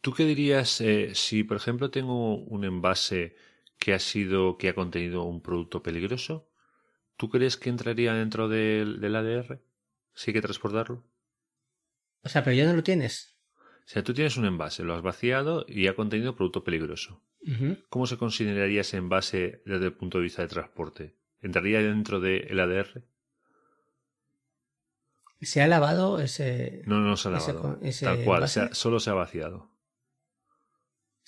¿Tú qué dirías eh, si, por ejemplo, tengo un envase que ha sido, que ha contenido un producto peligroso? ¿Tú crees que entraría dentro del, ADR? ¿Sí hay que transportarlo? O sea, pero ya no lo tienes. O sea, tú tienes un envase, lo has vaciado y ha contenido producto peligroso. ¿Cómo se consideraría ese envase desde el punto de vista de transporte? ¿Entraría dentro del ADR? ¿Se ha lavado ese.? No, no se ha lavado. tal cual, solo se ha vaciado.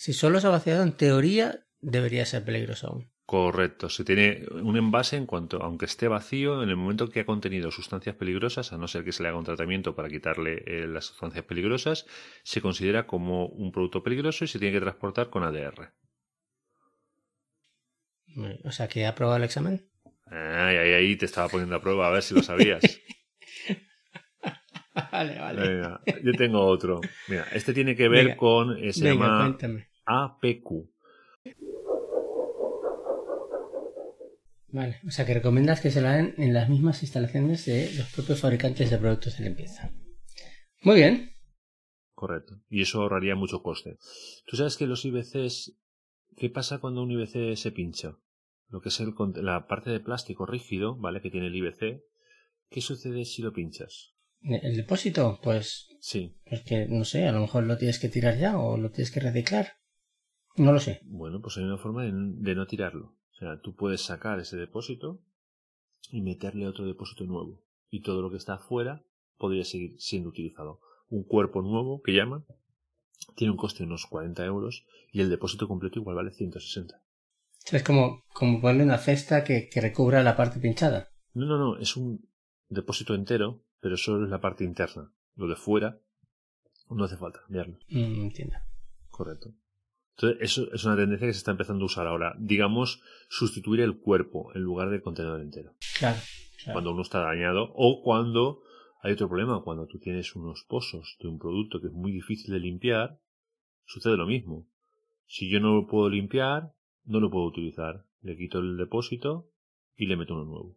Si solo se ha vaciado, en teoría debería ser peligroso aún. Correcto. Se tiene un envase en cuanto, aunque esté vacío, en el momento que ha contenido sustancias peligrosas, a no ser que se le haga un tratamiento para quitarle eh, las sustancias peligrosas, se considera como un producto peligroso y se tiene que transportar con ADR. O sea, que ha aprobado el examen. Ay, ahí, ahí te estaba poniendo a prueba a ver si lo sabías. vale, vale. yo tengo otro. Mira, este tiene que ver con. Eh, se llama APQ. Vale, o sea que recomiendas que se lo hagan en las mismas instalaciones de los propios fabricantes de productos de limpieza. Muy bien. Correcto. Y eso ahorraría mucho coste. Tú sabes que los IBCs. ¿Qué pasa cuando un IBC se pincha? Lo que es el, la parte de plástico rígido, ¿vale? Que tiene el IBC. ¿Qué sucede si lo pinchas? ¿El depósito? Pues. Sí. Pues que no sé, a lo mejor lo tienes que tirar ya o lo tienes que reciclar. No lo sé. Bueno, pues hay una forma de, no tirarlo. O sea, tú puedes sacar ese depósito y meterle otro depósito nuevo. Y todo lo que está afuera podría seguir siendo utilizado. Un cuerpo nuevo, que llaman, tiene un coste de unos 40 euros y el depósito completo igual vale 160. Es como, como ponerle una cesta que, que recubra la parte pinchada. No, no, no, es un depósito entero pero solo es la parte interna. Lo de fuera no hace falta cambiarlo. Mm, entiendo. Correcto. Entonces, eso es una tendencia que se está empezando a usar ahora. Digamos, sustituir el cuerpo en lugar del contenedor entero. Claro, Cuando uno está dañado o cuando hay otro problema, cuando tú tienes unos pozos de un producto que es muy difícil de limpiar, sucede lo mismo. Si yo no lo puedo limpiar, no lo puedo utilizar. Le quito el depósito y le meto uno nuevo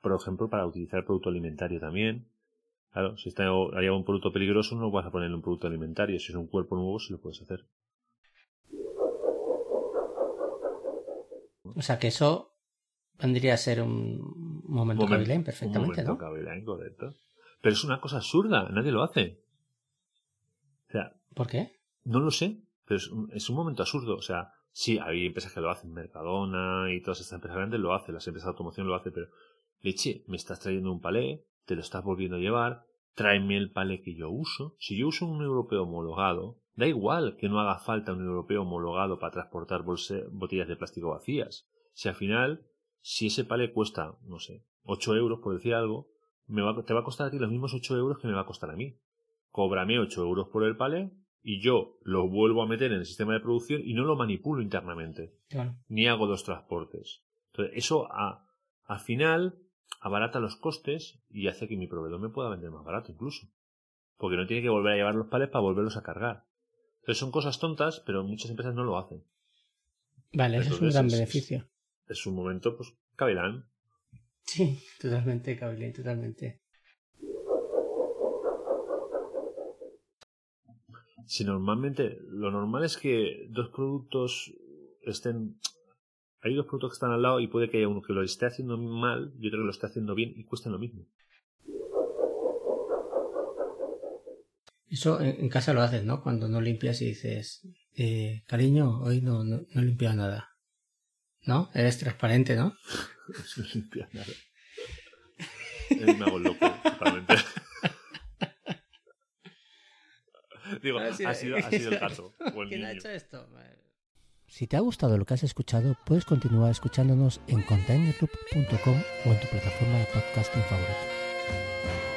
por ejemplo, para utilizar producto alimentario también. Claro, si está, hay algún producto peligroso, no vas a ponerle un producto alimentario. Si es un cuerpo nuevo, sí lo puedes hacer. O sea que eso vendría a ser un momento Moment, perfectamente, un momento ¿no? correcto. Pero es una cosa absurda, nadie lo hace. O sea, ¿Por qué? No lo sé, pero es un, es un momento absurdo. O sea, sí, hay empresas que lo hacen, Mercadona y todas estas empresas grandes lo hacen, las empresas de automoción lo hacen, pero leche, me estás trayendo un palé, te lo estás volviendo a llevar, tráeme el palé que yo uso. Si yo uso un europeo homologado, da igual que no haga falta un europeo homologado para transportar botellas de plástico vacías. Si al final, si ese palé cuesta, no sé, 8 euros por decir algo, me va, te va a costar a ti los mismos 8 euros que me va a costar a mí. Cóbrame 8 euros por el palé y yo lo vuelvo a meter en el sistema de producción y no lo manipulo internamente. Ni hago dos transportes. Entonces, eso a, al final abarata los costes y hace que mi proveedor me pueda vender más barato incluso. Porque no tiene que volver a llevar los palets para volverlos a cargar. Entonces son cosas tontas, pero muchas empresas no lo hacen. Vale, eso es un gran beneficio. Es, un momento, pues, cavilán. Sí, totalmente, cavilán, totalmente. Si normalmente, lo normal es que dos productos estén hay dos productos que están al lado y puede que haya uno que lo esté haciendo mal y otro que lo esté haciendo bien y cuesten lo mismo. Eso en, casa lo haces, ¿no? Cuando no limpias y dices, eh, cariño, hoy no, no, no he limpiado nada. ¿No? Eres transparente, ¿no? no limpias nada. Eh, me hago loco, totalmente. Digo, ha sido, ha sido el caso. ¿Quién ha hecho esto? Si te ha gustado lo que has escuchado, puedes continuar escuchándonos en containerloop.com o en tu plataforma de podcasting favorita.